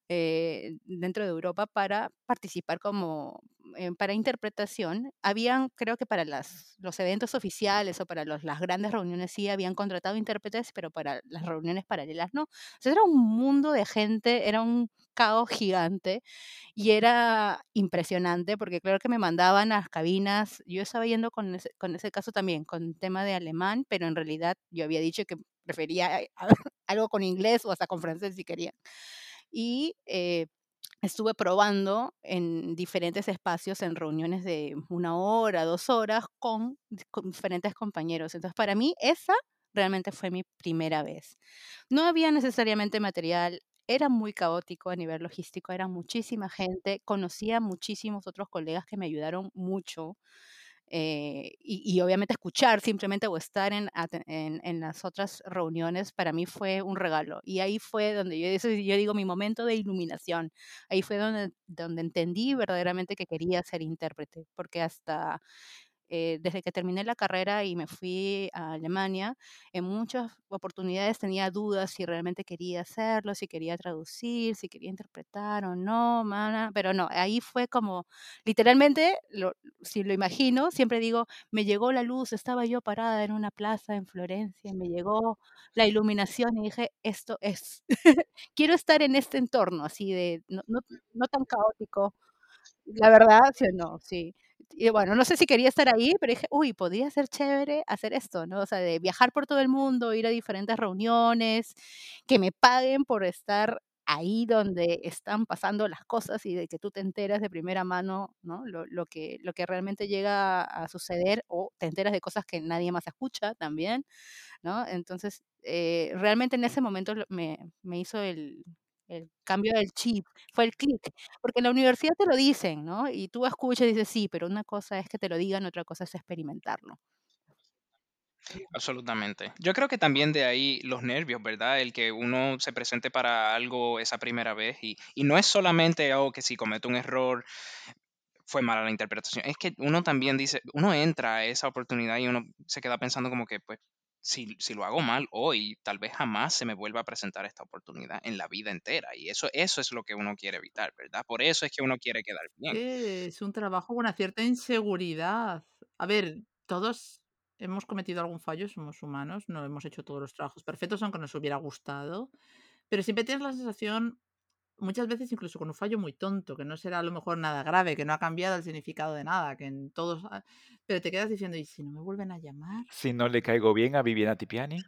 eh, dentro de Europa para participar como eh, para interpretación. Habían, creo que para las, los eventos oficiales o para los, las grandes reuniones sí habían contratado intérpretes, pero para las reuniones paralelas no. Sea, era un mundo de gente, era un caos gigante y era impresionante porque claro que me mandaban a las cabinas, yo estaba yendo con ese, con ese caso también, con tema de alemán, pero en realidad yo había dicho que prefería eh, *laughs* algo con inglés o hasta con francés si quería. Y eh, estuve probando en diferentes espacios, en reuniones de una hora, dos horas, con, con diferentes compañeros. Entonces, para mí, esa realmente fue mi primera vez. No había necesariamente material, era muy caótico a nivel logístico, era muchísima gente, conocía muchísimos otros colegas que me ayudaron mucho eh, y, y obviamente escuchar simplemente o estar en, en, en las otras reuniones para mí fue un regalo. Y ahí fue donde yo, yo digo mi momento de iluminación. Ahí fue donde, donde entendí verdaderamente que quería ser intérprete, porque hasta eh, desde que terminé la carrera y me fui a Alemania, en muchas oportunidades tenía dudas si realmente quería hacerlo, si quería traducir, si quería interpretar o no, mana, pero no, ahí fue como, literalmente, lo- si lo imagino, siempre digo, me llegó la luz, estaba yo parada en una plaza en Florencia, me llegó la iluminación y dije, esto es, *laughs* quiero estar en este entorno, así de, no, no, no tan caótico, la verdad, sí o no, sí. Y bueno, no sé si quería estar ahí, pero dije: "Uy, podría ser chévere hacer esto", ¿no? O sea, de viajar por todo el mundo, ir a diferentes reuniones, que me paguen por estar ahí donde están pasando las cosas y de que tú te enteras de primera mano, ¿no? Lo lo que lo que realmente llega a suceder, o te enteras de cosas que nadie más escucha también, ¿no? Entonces, eh, realmente en ese momento me me hizo el el cambio del chip, fue el clic, porque en la universidad te lo dicen, ¿no? Y tú escuchas y dices: "Sí", pero una cosa es que te lo digan, otra cosa es experimentarlo. Absolutamente. Yo creo que también de ahí los nervios, ¿verdad? El que uno se presente para algo esa primera vez y, y no es solamente, oh, que si cometo un error fue mala la interpretación. Es que uno también dice, uno entra a esa oportunidad y uno se queda pensando como que, pues, si, si lo hago mal hoy, tal vez jamás se me vuelva a presentar esta oportunidad en la vida entera. Y eso, eso es lo que uno quiere evitar, ¿verdad? Por eso es que uno quiere quedar bien. Que es un trabajo con una cierta inseguridad. A ver, todos hemos cometido algún fallo, somos humanos, no hemos hecho todos los trabajos perfectos, aunque nos hubiera gustado, pero siempre tienes la sensación, muchas veces incluso con un fallo muy tonto, que no será a lo mejor nada grave, que no ha cambiado el significado de nada, que en todos, ah, pero te quedas diciendo, ¿y si no me vuelven a llamar? Si no le caigo bien a Viviana Tipiani.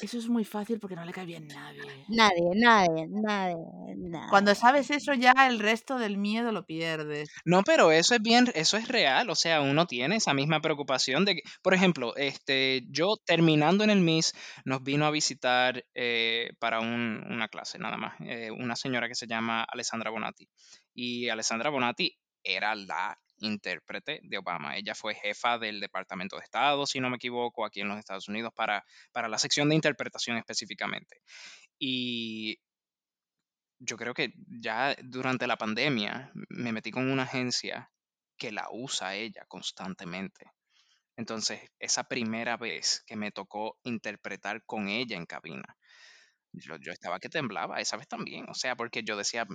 Eso es muy fácil porque no le cae bien nadie. Nadie, nadie, nadie, nadie. Cuando sabes eso ya el resto del miedo lo pierdes. No, pero eso es bien, eso es real, o sea, uno tiene esa misma preocupación de que, por ejemplo, este, yo terminando en el MIS, nos vino a visitar eh, para un- una clase nada más, eh, una señora que se llama Alessandra Bonatti. Y Alessandra Bonatti era la intérprete de Obama. Ella fue jefa del Departamento de Estado, si no me equivoco, aquí en los Estados Unidos para, para la sección de interpretación específicamente. Y yo creo que ya durante la pandemia me metí con una agencia que la usa ella constantemente. Entonces, esa primera vez que me tocó interpretar con ella en cabina, yo, estaba que temblaba, esa vez también, o sea, porque yo decía,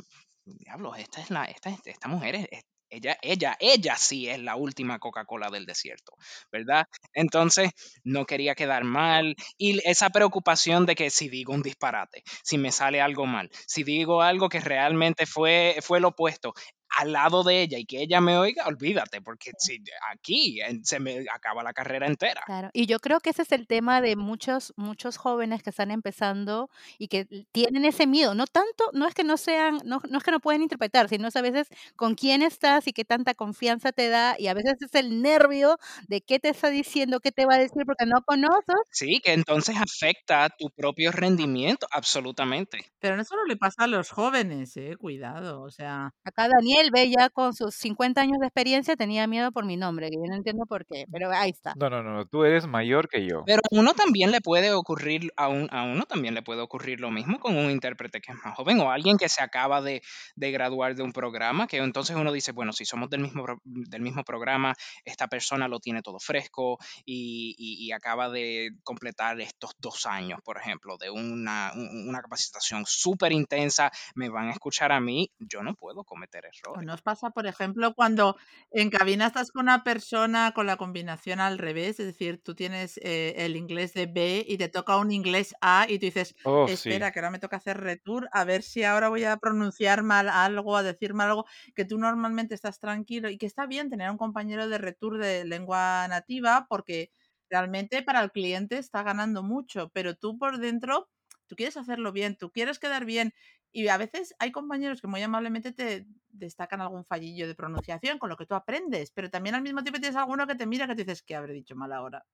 diablo, esta es la, esta, es- esta mujer es- ella, ella, ella sí es la última Coca-Cola del desierto, ¿verdad? Entonces, no quería quedar mal y esa preocupación de que si digo un disparate, si me sale algo mal, si digo algo que realmente fue, fue lo opuesto, al lado de ella y que ella me oiga, olvídate, porque si aquí se me acaba la carrera entera. Claro, y yo creo que ese es el tema de muchos, muchos jóvenes que están empezando y que tienen ese miedo. No tanto, no es que no sean, no, no es que no pueden interpretar, sino es a veces con quién estás y qué tanta confianza te da, y a veces es el nervio de qué te está diciendo, qué te va a decir, porque no conoces. Sí, que entonces afecta tu propio rendimiento, absolutamente. Pero no solo le pasa a los jóvenes, eh, cuidado, o sea, Acá Daniel ve ya con sus 50 años de experiencia, tenía miedo por mi nombre, que yo no entiendo por qué, pero ahí está. No, no, no, tú eres mayor que yo. Pero a uno también le puede ocurrir, a, un- a uno también le puede ocurrir lo mismo con un intérprete que es más joven o alguien que se acaba de, de graduar de un programa, que entonces uno dice, bueno, si somos del mismo, del mismo programa, esta persona lo tiene todo fresco y, y- y acaba de completar estos dos años, por ejemplo, de una, un- una capacitación súper intensa, me van a escuchar a mí, yo no puedo cometer ¿o nos pasa, por ejemplo, cuando en cabina estás con una persona con la combinación al revés? Es decir, tú tienes eh, el inglés de B y te toca un inglés A y tú dices, Oh, sí. espera, que ahora me toca hacer retour, a ver si ahora voy a pronunciar mal algo, a decir mal algo, que tú normalmente estás tranquilo y que está bien tener un compañero de retour de lengua nativa porque realmente para el cliente está ganando mucho, pero tú por dentro, tú quieres hacerlo bien, tú quieres quedar bien y a veces hay compañeros que muy amablemente te destacan algún fallillo de pronunciación con lo que tú aprendes, pero también al mismo tiempo tienes alguno que te mira que te dices, ¿qué habré dicho mal ahora?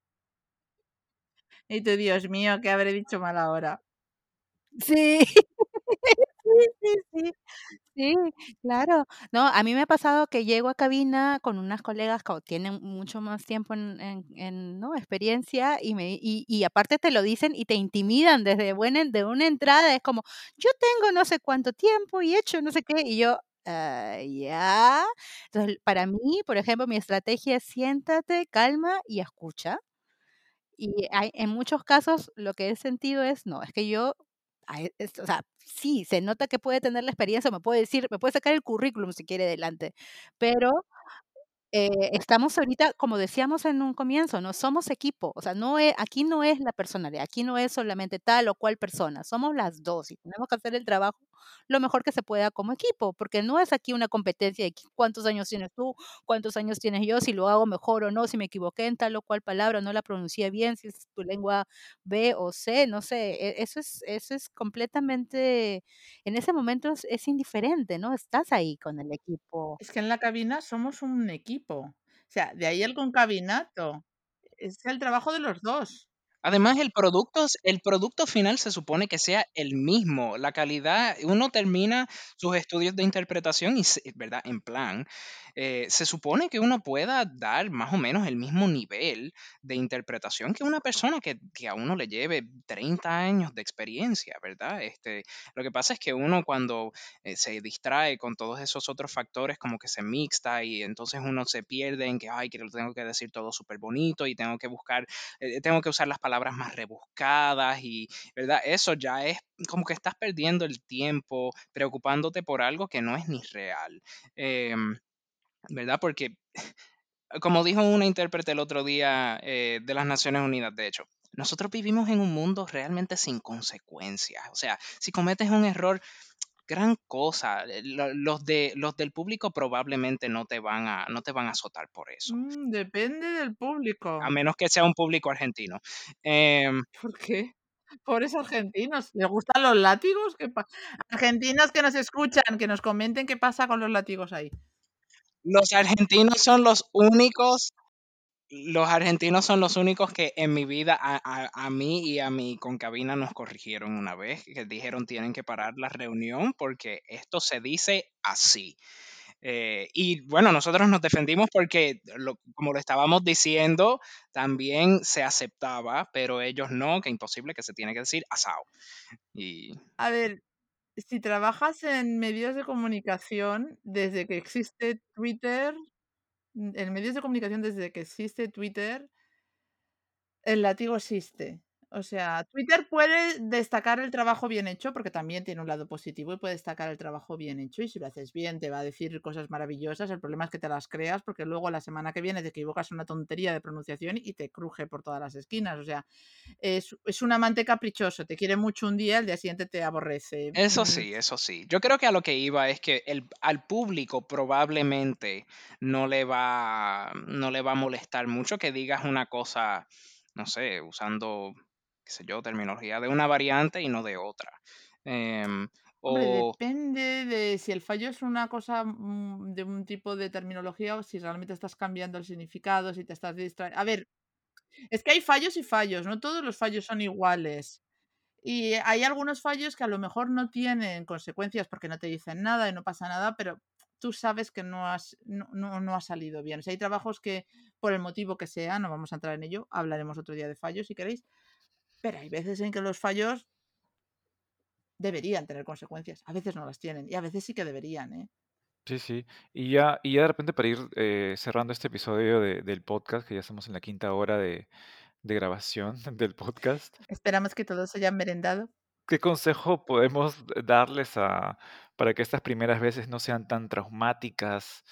Y tú, Dios mío, ¿qué habré dicho mal ahora? Sí, *laughs* sí, sí, sí. Sí, claro. No, a mí me ha pasado que llego a cabina con unas colegas que tienen mucho más tiempo en, en- ¿no? experiencia y, me, y, y aparte te lo dicen y te intimidan desde buena, de una entrada. Es como, yo tengo no sé cuánto tiempo y he hecho no sé qué. Y yo, "Ah, ya. Entonces, para mí, por ejemplo, mi estrategia es siéntate, calma y escucha. Y hay, en muchos casos lo que he sentido es, no, es que yo, es- o sea, sí, se nota que puede tener la experiencia, me puede decir, me puede sacar el currículum si quiere delante, pero eh, estamos ahorita, como decíamos en un comienzo, no somos equipo, o sea, no es, aquí no es la personalidad, aquí no es solamente tal o cual persona, somos las dos y tenemos que hacer el trabajo lo mejor que se pueda como equipo, porque no es aquí una competencia de cuántos años tienes tú, cuántos años tienes yo, si lo hago mejor o no, si me equivoqué en tal o cual palabra, no la pronuncié bien, si es tu lengua B o C, no sé, e- eso es, eso es completamente, en ese momento es, es indiferente, ¿no? Estás ahí con el equipo. Es que en la cabina somos un equipo. O sea, de ahí el concabinato. Es el trabajo de los dos. Además, el producto, el producto final se supone que sea el mismo. La calidad, uno termina sus estudios de interpretación y, ¿verdad? En plan, eh, se supone que uno pueda dar más o menos el mismo nivel de interpretación que una persona que, que a uno le lleve 30 años de experiencia, ¿verdad? Este, lo que pasa es que uno cuando eh, se distrae con todos esos otros factores, como que se mixta y entonces uno se pierde en que, ay, que lo tengo que decir todo súper bonito y tengo que buscar eh, tengo que usar las palabras más rebuscadas y, ¿verdad? Eso ya es como que estás perdiendo el tiempo preocupándote por algo que no es ni real, em, ¿verdad? Porque como dijo una intérprete el otro día eh, de las Naciones Unidas, de hecho, nosotros vivimos en un mundo realmente sin consecuencias. O sea, si cometes un error, gran cosa. eh, lo- Los de los del público probablemente no te van a no te van a azotar por eso, Mm, depende del público. a menos que sea un público argentino. Em, *laughs* ¿Por qué? Pobres argentinos, ¿les gustan los látigos? ¿Qué Argentinos que nos escuchan, que nos comenten qué pasa con los látigos ahí. Los argentinos son los únicos los argentinos son los únicos que en mi vida a, a- a mí y a mi concabina nos corrigieron una vez, que dijeron tienen que parar la reunión porque esto se dice así. Eh, y bueno, nosotros nos defendimos porque, como lo estábamos diciendo, también se aceptaba, pero ellos no, que imposible, que se tiene que decir asado. Y A ver, si trabajas en medios de comunicación, desde que existe Twitter, en medios de comunicación desde que existe Twitter, el látigo existe. O sea, Twitter puede destacar el trabajo bien hecho, porque también tiene un lado positivo y puede destacar el trabajo bien hecho. Y si lo haces bien, te va a decir cosas maravillosas. El problema es que te las creas, porque luego la semana que viene te equivocas una tontería de pronunciación y te cruje por todas las esquinas. O sea, es, es un amante caprichoso. Te quiere mucho un día, el día siguiente te aborrece. eso Mm, sí, eso sí. Yo creo que a lo que iba es que el, al público probablemente no le va, no le va a molestar mucho que digas una cosa, no sé, usando, qué sé yo, terminología de una variante y no de otra. Hombre, o depende de si el fallo es una cosa mm, de un tipo de terminología o si realmente estás cambiando el significado, si te estás distrayendo. A ver, es que hay fallos y fallos, no todos los fallos son iguales. Y hay algunos fallos que a lo mejor no tienen consecuencias porque no te dicen nada y no pasa nada, pero tú sabes que no, has, no, no, no ha salido bien. O sea, hay trabajos que, por el motivo que sea, no vamos a entrar en ello, hablaremos otro día de fallos si queréis, pero hay veces en que los fallos deberían tener consecuencias. A veces no las tienen y a veces sí que deberían, ¿eh? Sí, sí. Y ya, y ya de repente para ir eh, cerrando este episodio de- del podcast, que ya estamos en la quinta hora de, de grabación *laughs* del podcast, Esperamos que todos hayan merendado. ¿qué consejo podemos darles a, para que estas primeras veces no sean tan traumáticas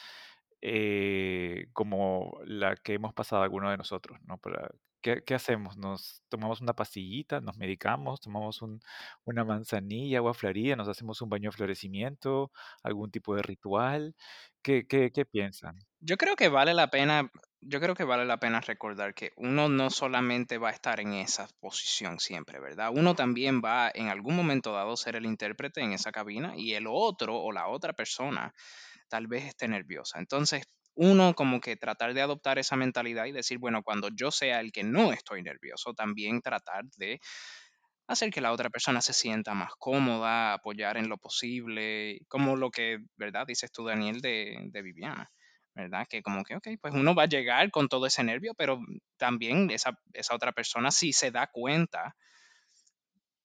eh, como la que hemos pasado algunos de nosotros, ¿no? Para, ¿qué, hacemos? ¿Nos tomamos una pastillita, nos medicamos, tomamos un- una manzanilla, agua florida, nos hacemos un baño de florecimiento, algún tipo de ritual? ¿Qué, qué, qué piensan? Yo creo que vale la pena, yo creo que vale la pena recordar que uno no solamente va a estar en esa posición siempre, ¿verdad? Uno también va en algún momento dado a ser el intérprete en esa cabina y el otro o la otra persona tal vez esté nerviosa. Entonces, uno como que tratar de adoptar esa mentalidad y decir, bueno, cuando yo sea el que no estoy nervioso, también tratar de hacer que la otra persona se sienta más cómoda, apoyar en lo posible, como lo que, ¿verdad? Dices tú, Daniel, de, de Viviana, ¿verdad? Que como que, ok, pues uno va a llegar con todo ese nervio, pero también esa, esa otra persona, si se da cuenta,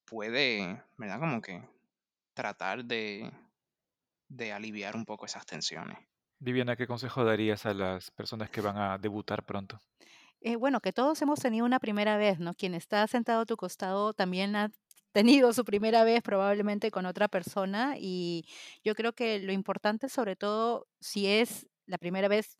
puede, ¿verdad? Como que tratar de, de aliviar un poco esas tensiones. Viviana, ¿qué consejo darías a las personas que van a debutar pronto? Eh, bueno, que todos hemos tenido una primera vez, ¿no? Quien está sentado a tu costado también ha tenido su primera vez probablemente con otra persona y yo creo que lo importante sobre todo si es la primera vez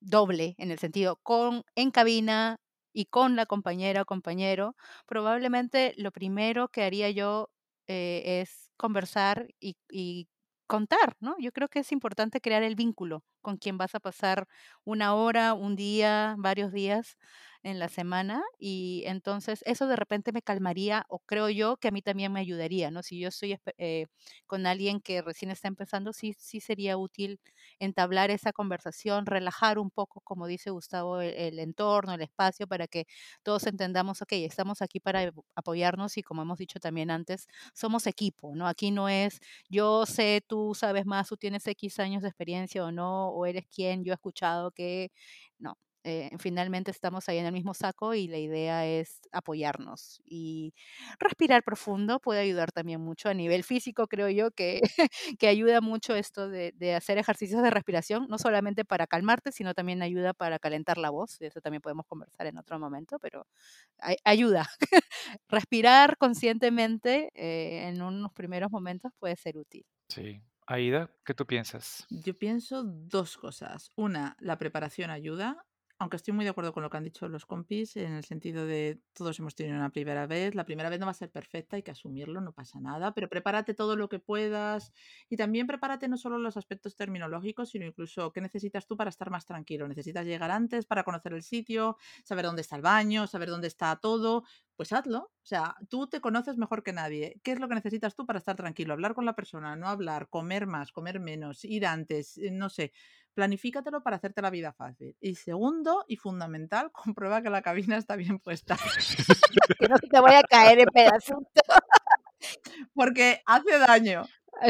doble en el sentido con en cabina y con la compañera o compañero, probablemente lo primero que haría yo eh, es conversar y, y contar, ¿no? Yo creo que es importante crear el vínculo con quien vas a pasar una hora, un día, varios días en la semana y entonces eso de repente me calmaría o creo yo que a mí también me ayudaría, ¿no? Si yo estoy eh, con alguien que recién está empezando, sí, sí sería útil entablar esa conversación, relajar un poco, como dice Gustavo, el, el entorno, el espacio, para que todos entendamos, ok, estamos aquí para ap- apoyarnos y como hemos dicho también antes, somos equipo, ¿no? Aquí no es yo sé, tú sabes más, tú tienes X años de experiencia o no, o eres quien, yo he escuchado que, no. Eh, finalmente estamos ahí en el mismo saco y la idea es apoyarnos y respirar profundo puede ayudar también mucho a nivel físico, creo yo, que *laughs* que ayuda mucho esto de, de hacer ejercicios de respiración, no solamente para calmarte, sino también ayuda para calentar la voz. De eso también podemos conversar en otro momento, pero ay- ayuda. *laughs* Respirar conscientemente eh, en unos primeros momentos puede ser útil. Sí. Aida, ¿qué tú piensas? Yo pienso dos cosas. Una, la preparación ayuda aunque estoy muy de acuerdo con lo que han dicho los compis, en el sentido de todos hemos tenido una primera vez, la primera vez no va a ser perfecta, hay que asumirlo, no pasa nada, pero prepárate todo lo que puedas y también prepárate no solo los aspectos terminológicos, sino incluso qué necesitas tú para estar más tranquilo. Necesitas llegar antes para conocer el sitio, saber dónde está el baño, saber dónde está todo, pues hazlo. O sea, tú te conoces mejor que nadie. ¿Qué es lo que necesitas tú para estar tranquilo? Hablar con la persona, no hablar, comer más, comer menos, ir antes, eh, no sé planifícatelo para hacerte la vida fácil. Y segundo y fundamental, *laughs* comprueba que la cabina está bien puesta. *laughs* que no te vaya a caer en pedacitos. *laughs* Porque hace daño.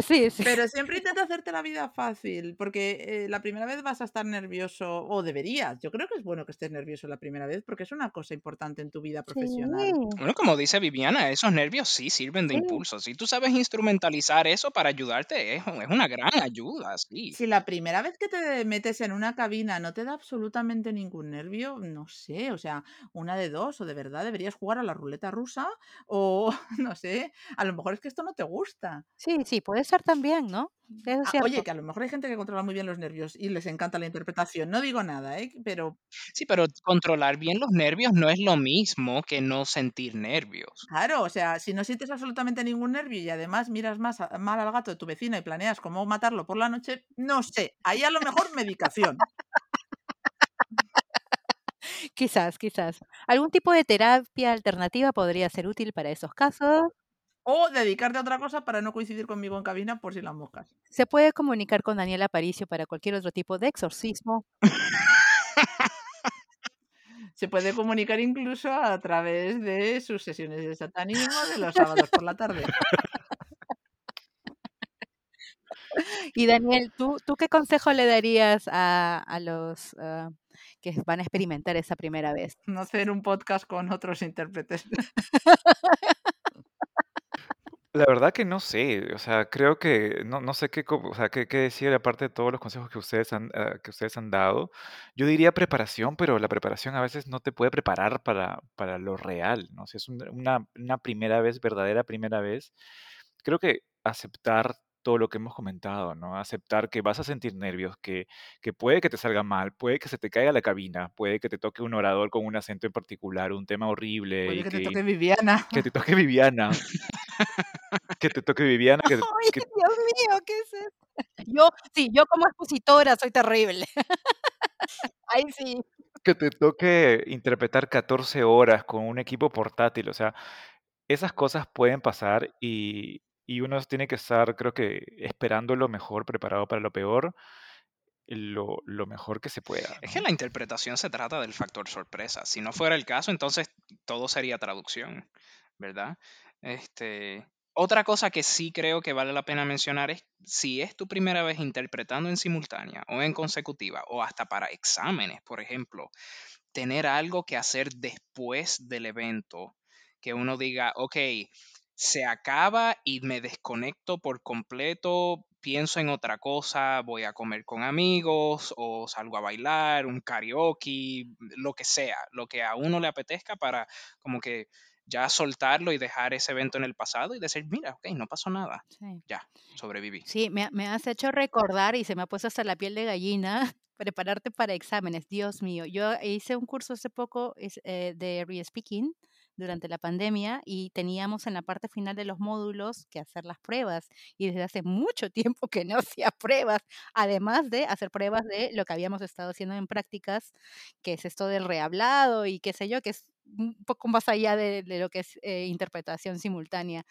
Sí, sí. Pero siempre intenta hacerte la vida fácil, porque eh, la primera vez vas a estar nervioso, o deberías. Yo creo que es bueno que estés nervioso la primera vez, porque es una cosa importante en tu vida profesional. Bueno, como dice Viviana, esos nervios sí sirven de impulso. Si tú sabes instrumentalizar eso para ayudarte, es, es una gran ayuda, sí. Si la primera vez que te metes en una cabina no te da absolutamente ningún nervio, no sé, o sea, una de dos, o de verdad deberías jugar a la ruleta rusa, o *laughs* no sé, a lo mejor es que esto no te gusta. Sí, sí, puede ser también, ¿no? Eso es Ah, oye, que a lo mejor hay gente que controla muy bien los nervios y les encanta la interpretación. No digo nada, ¿eh? Pero Sí, pero controlar bien los nervios no es lo mismo que no sentir nervios. claro, o sea, si no sientes absolutamente ningún nervio y además miras más a- mal al gato de tu vecina y planeas cómo matarlo por la noche, no sé, ahí a lo mejor medicación. *laughs* Quizás, quizás. Algún tipo de terapia alternativa podría ser útil para esos casos. O dedicarte a otra cosa para no coincidir conmigo en cabina por si las moscas. Se puede comunicar con Daniel Aparicio para cualquier otro tipo de exorcismo. *laughs* Se puede comunicar incluso a través de sus sesiones de satanismo de los sábados por la tarde. Y Daniel, ¿tú, tú qué consejo le darías a, a los ah, que van a experimentar esa primera vez? No hacer un podcast con otros intérpretes. *laughs* La verdad que no sé, o sea, creo que no, no sé qué, o sea, qué, qué decir aparte de todos los consejos que ustedes han, ah, que ustedes han dado. Yo diría preparación, pero la preparación a veces no te puede preparar para, para lo real, ¿no? Si es un- una, una primera vez, verdadera primera vez, creo que aceptar todo lo que hemos comentado, ¿no? Aceptar que vas a sentir nervios, que, que puede que te salga mal, puede que se te caiga la cabina, puede que te toque un orador con un acento en particular, un tema horrible Puede y que te que, toque Viviana. que te toque Viviana, que te toque Viviana, que, *laughs* ¡Ay, que- Dios mío! ¿Qué es esto? Yo, sí, yo como expositora soy terrible. *laughs* Ahí sí. que te toque interpretar 14 horas con un equipo portátil, o sea, esas cosas pueden pasar y, y uno tiene que estar, creo que, esperando lo mejor, preparado para lo peor, lo, lo mejor que se pueda, Es que la interpretación se trata del factor sorpresa. Si no fuera el caso, entonces todo sería traducción, ¿verdad? Este, otra cosa que sí creo que vale la pena mencionar es si es tu primera vez interpretando en simultánea o en consecutiva o hasta para exámenes, por ejemplo, tener algo que hacer después del evento, que uno diga, ok, se acaba y me desconecto por completo, pienso en otra cosa, voy a comer con amigos o salgo a bailar, un karaoke, lo que sea, lo que a uno le apetezca para como que ya soltarlo y dejar ese evento en el pasado y decir, mira, ok, no pasó nada, Sí. ya, sobreviví. Sí, me, me has hecho recordar y se me ha puesto hasta la piel de gallina *laughs* prepararte para exámenes. Dios mío, yo hice un curso hace poco eh, de re-speaking durante la pandemia y teníamos en la parte final de los módulos que hacer las pruebas y desde hace mucho tiempo que no *laughs* hacía pruebas, además de hacer pruebas de lo que habíamos estado haciendo en prácticas, que es esto del rehablado y qué sé yo, que es un poco más allá de, de lo que es eh, interpretación simultánea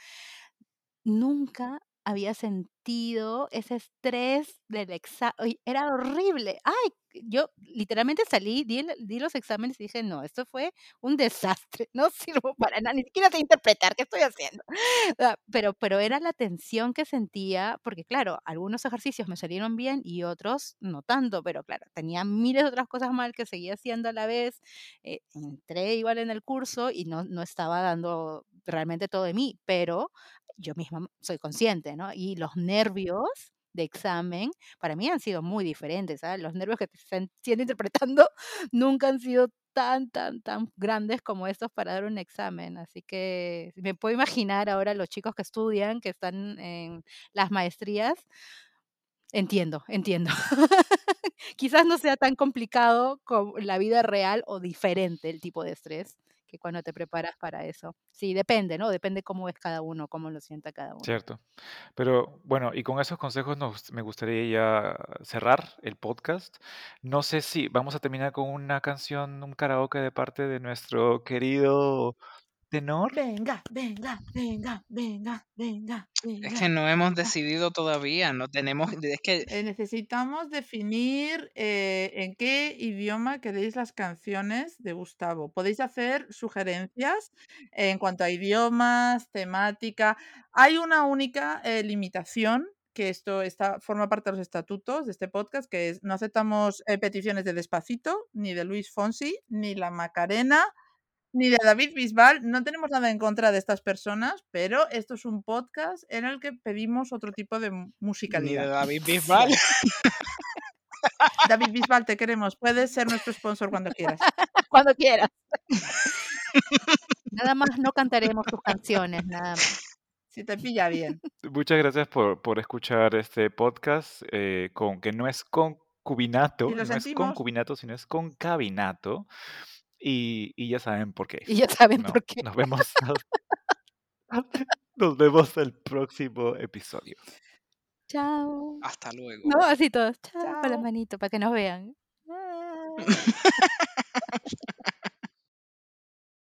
nunca había sentido ese estrés del examen. Era horrible. Ay, yo literalmente salí, di, di los exámenes y dije, no, esto fue un desastre. *laughs* No sirvo para nada, ni siquiera sé interpretar qué estoy haciendo. *laughs* Ah, Pero, pero era la tensión que sentía, porque claro, algunos ejercicios me salieron bien y otros no tanto, pero claro, tenía miles de otras cosas mal que seguía haciendo a la vez. Eh, entré igual en el curso y no, no estaba dando realmente todo de mí, pero yo misma soy consciente, ¿no? Y los nervios de examen para mí han sido muy diferentes, ¿sabes? Los nervios que te están *laughs* siendo interpretando *laughs* nunca han sido tan, tan, tan grandes como estos para dar un examen. Así que me puedo imaginar ahora los chicos que estudian, que están en las maestrías, Entiendo, entiendo. *laughs* Quizás no sea tan complicado como la vida real o diferente el tipo de estrés que cuando te preparas para eso. Sí, depende, ¿no? Depende cómo es cada uno, cómo lo sienta cada uno. Cierto. Pero bueno, y con esos consejos nos, me gustaría ya cerrar el podcast. No sé si vamos a terminar con una canción, un karaoke de parte de nuestro querido tenor. Venga, venga, venga, venga, venga, Es venga. que no hemos decidido todavía, no tenemos, es que Eh, necesitamos definir eh, en qué idioma queréis las canciones de Gustavo. Podéis hacer sugerencias en cuanto a idiomas, temática. Hay una única eh, limitación que esto está, forma parte de los estatutos de este podcast, que es no aceptamos eh, peticiones de Despacito, ni de Luis Fonsi, ni la Macarena, ni de David Bisbal. No tenemos nada en contra de estas personas, pero esto es un podcast en el que pedimos otro tipo de mu- ni de musicalidad. David Bisbal. *laughs* David Bisbal, te queremos. Puedes ser nuestro sponsor cuando quieras. *laughs* Cuando quieras. Nada más no cantaremos tus canciones, nada más. Si te pilla bien. Muchas gracias por, por escuchar este podcast, eh, con, que no es concubinato, no es sentimos. concubinato, sino es concabinato. Y, y ya saben por qué. Y ya saben ¿no? por qué. Nos vemos, *laughs* nos vemos el próximo episodio. Chao. Hasta luego. No, así todos. Chao, con la Chao. manito para que nos vean. *laughs*